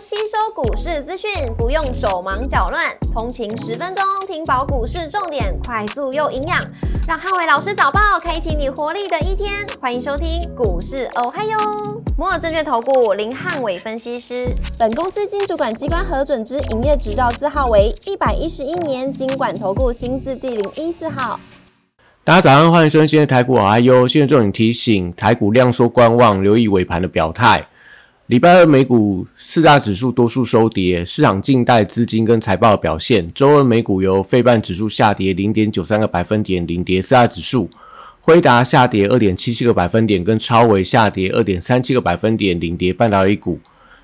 吸收股市资讯，不用手忙脚乱，通勤十分钟听饱股市重点，快速又营养，让汉伟老师早报开启你活力的一天。欢迎收听股市哦嗨哟，摩尔证券投顾林汉伟分析师，本公司经主管机关核准之营业执照字号为一百一十一年经管投顾新字第零一四号。大家早上欢迎收听今天台股哦嗨哟，现在重点提醒，台股量缩观望，留意尾盘的表态。礼拜二美股四大指数多数收跌，市场静待资金跟财报表现。周二美股由费半指数下跌零点九三个百分点领跌四大指数，辉达下跌二点七七个百分点，跟超微下跌二点三七个百分点领跌半导体股。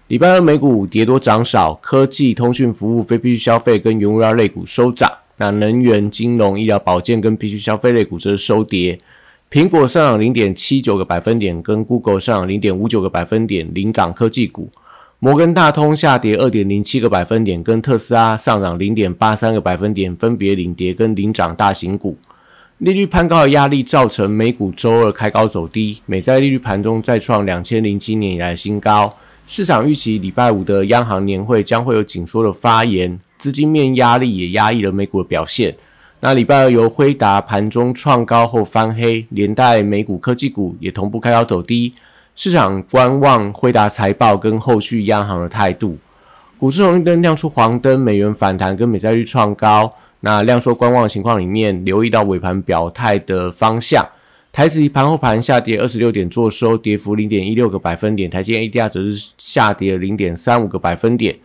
礼拜二美股跌多涨少，科技、通讯服务、非必需消费跟原物料类股收涨，那能源、金融、医疗保健跟必需消费类股则收跌。苹果上涨零点七九个百分点，跟 Google 上涨零点五九个百分点领涨科技股。摩根大通下跌二点零七个百分点，跟特斯拉上涨零点八三个百分点分别领跌跟领涨大型股。利率攀高的压力造成美股周二开高走低，美债利率盘中再创两千零七年以来新高。市场预期礼拜五的央行年会将会有紧缩的发言，资金面压力也压抑了美股的表现。那礼拜二由辉达盘中创高后翻黑，连带美股科技股也同步开高走低，市场观望辉达财报跟后续央行的态度。股市红绿灯亮出黄灯，美元反弹跟美债率创高。那量缩观望的情况里面，留意到尾盘表态的方向。台指盘后盘下跌二十六点，做收跌幅零点一六个百分点。台积 ADR 则是下跌零点三五个百分点。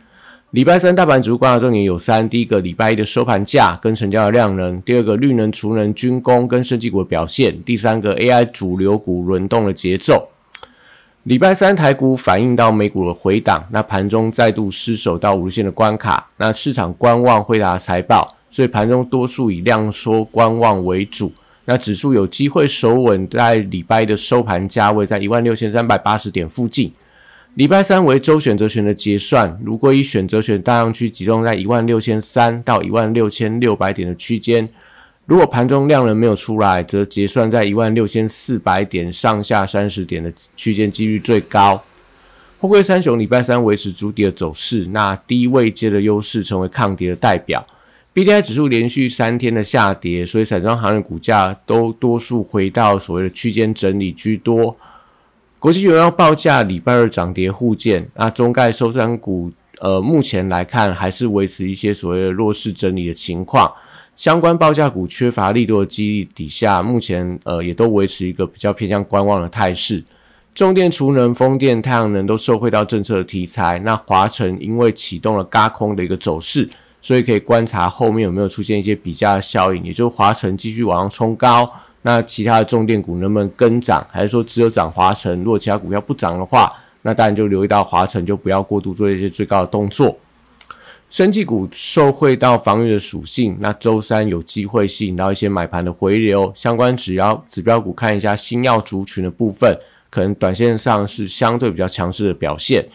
礼拜三大盘指数观察重点有三：第一个，礼拜一的收盘价跟成交的量能；第二个，绿能、储能、军工跟设计股的表现；第三个，AI 主流股轮动的节奏。礼拜三台股反映到美股的回档，那盘中再度失守到五日线的关卡，那市场观望惠达财报，所以盘中多数以量缩观望为主。那指数有机会守稳在礼拜一的收盘价位在一万六千三百八十点附近。礼拜三为周选择权的结算，如果以选择权大量区集中在一万六千三到一万六千六百点的区间，如果盘中量能没有出来，则结算在一万六千四百点上下三十点的区间几率最高。货柜三雄礼拜三维持主底的走势，那低位接的优势成为抗跌的代表。B D I 指数连续三天的下跌，所以散装行业股价都多数回到所谓的区间整理居多。国际原油报价礼拜二涨跌互见，那中概收山股，呃，目前来看还是维持一些所谓的弱势整理的情况。相关报价股缺乏力度的激励底下，目前呃也都维持一个比较偏向观望的态势。重电、储能、风电、太阳能都受惠到政策的题材。那华晨因为启动了嘎空的一个走势，所以可以观察后面有没有出现一些比价效应，也就是华晨继续往上冲高。那其他的重电股能不能跟涨，还是说只有涨华晨？如果其他股票不涨的话，那当然就留意到华晨，就不要过度做一些最高的动作。生技股受惠到防御的属性，那周三有机会吸引到一些买盘的回流。相关指标指标股看一下新药族群的部分，可能短线上是相对比较强势的表现。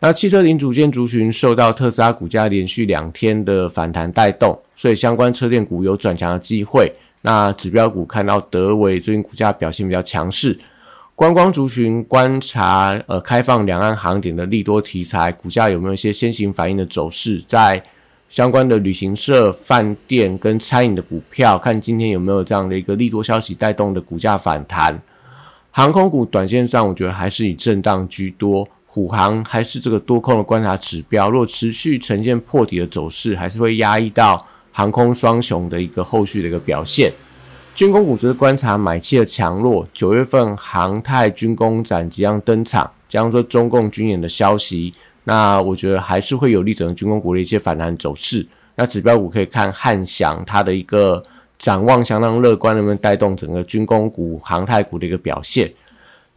那汽车零组件族群受到特斯拉股价连续两天的反弹带动，所以相关车电股有转强的机会。那指标股看到德维最近股价表现比较强势，观光族群观察呃开放两岸航点的利多题材，股价有没有一些先行反应的走势？在相关的旅行社、饭店跟餐饮的股票，看今天有没有这样的一个利多消息带动的股价反弹。航空股短线上我觉得还是以震荡居多，虎航还是这个多空的观察指标，若持续呈现破底的走势，还是会压抑到。航空双雄的一个后续的一个表现，军工股则是观察买气的强弱。九月份航太军工展即将登场，将说中共军演的消息，那我觉得还是会有利整个军工股的一些反弹走势。那指标股可以看汉翔，它的一个展望相当乐观，能不能带动整个军工股、航太股的一个表现？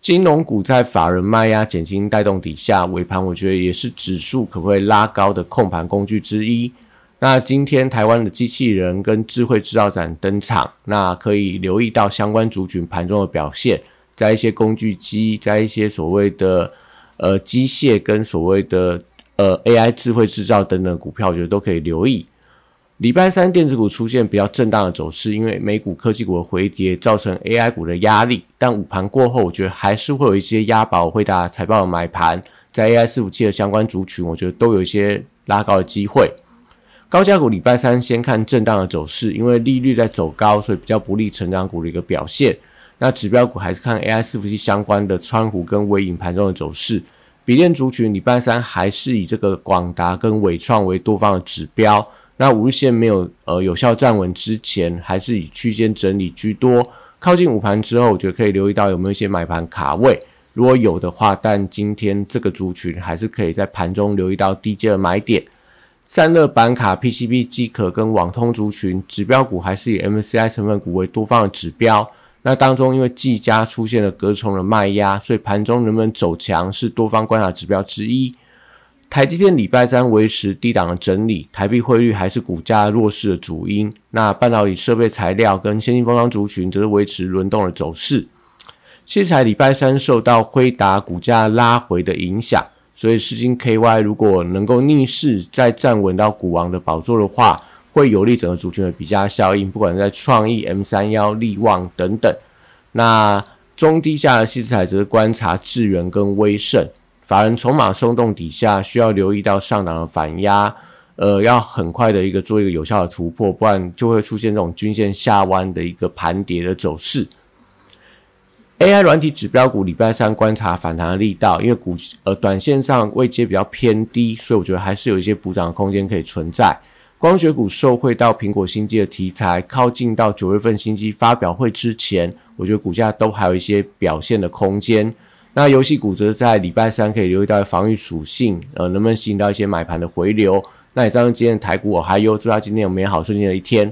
金融股在法人卖压减轻带动底下，尾盘我觉得也是指数可不可以拉高的控盘工具之一。那今天台湾的机器人跟智慧制造展登场，那可以留意到相关族群盘中的表现，在一些工具机，在一些所谓的呃机械跟所谓的呃 AI 智慧制造等等股票，我觉得都可以留意。礼拜三电子股出现比较震荡的走势，因为美股科技股的回跌造成 AI 股的压力，但午盘过后，我觉得还是会有一些押宝回答财报的买盘。在 AI 伺服器的相关族群，我觉得都有一些拉高的机会。高价股礼拜三先看震荡的走势，因为利率在走高，所以比较不利成长股的一个表现。那指标股还是看 AI 伺服器相关的川股跟微影盘中的走势。笔电族群礼拜三还是以这个广达跟伟创为多方的指标。那五日线没有呃有效站稳之前，还是以区间整理居多。靠近午盘之后，我觉得可以留意到有没有一些买盘卡位。如果有的话，但今天这个族群还是可以在盘中留意到低阶的买点。散热板卡、PCB 机壳跟网通族群指标股还是以 MCI 成分股为多方的指标。那当中因为技嘉出现了隔重的卖压，所以盘中能不能走强是多方观察指标之一。台积电礼拜三维持低档的整理，台币汇率还是股价弱势的主因。那半导体设备材料跟先进封装族群则是维持轮动的走势。器材礼拜三受到辉达股价拉回的影响。所以，世金 KY 如果能够逆势再站稳到股王的宝座的话，会有利整个族群的比价效应。不管在创意、M 三幺、力旺等等，那中低价的细材则是观察智源跟威盛。法人筹码松动底下，需要留意到上档的反压，呃，要很快的一个做一个有效的突破，不然就会出现这种均线下弯的一个盘跌的走势。AI 软体指标股礼拜三观察反弹的力道，因为股呃短线上位阶比较偏低，所以我觉得还是有一些补涨的空间可以存在。光学股受惠到苹果新机的题材，靠近到九月份新机发表会之前，我觉得股价都还有一些表现的空间。那游戏股则在礼拜三可以留意到防御属性，呃，能不能吸引到一些买盘的回流？那以上是今天的台股，我还有祝大家今天有美好顺利的一天。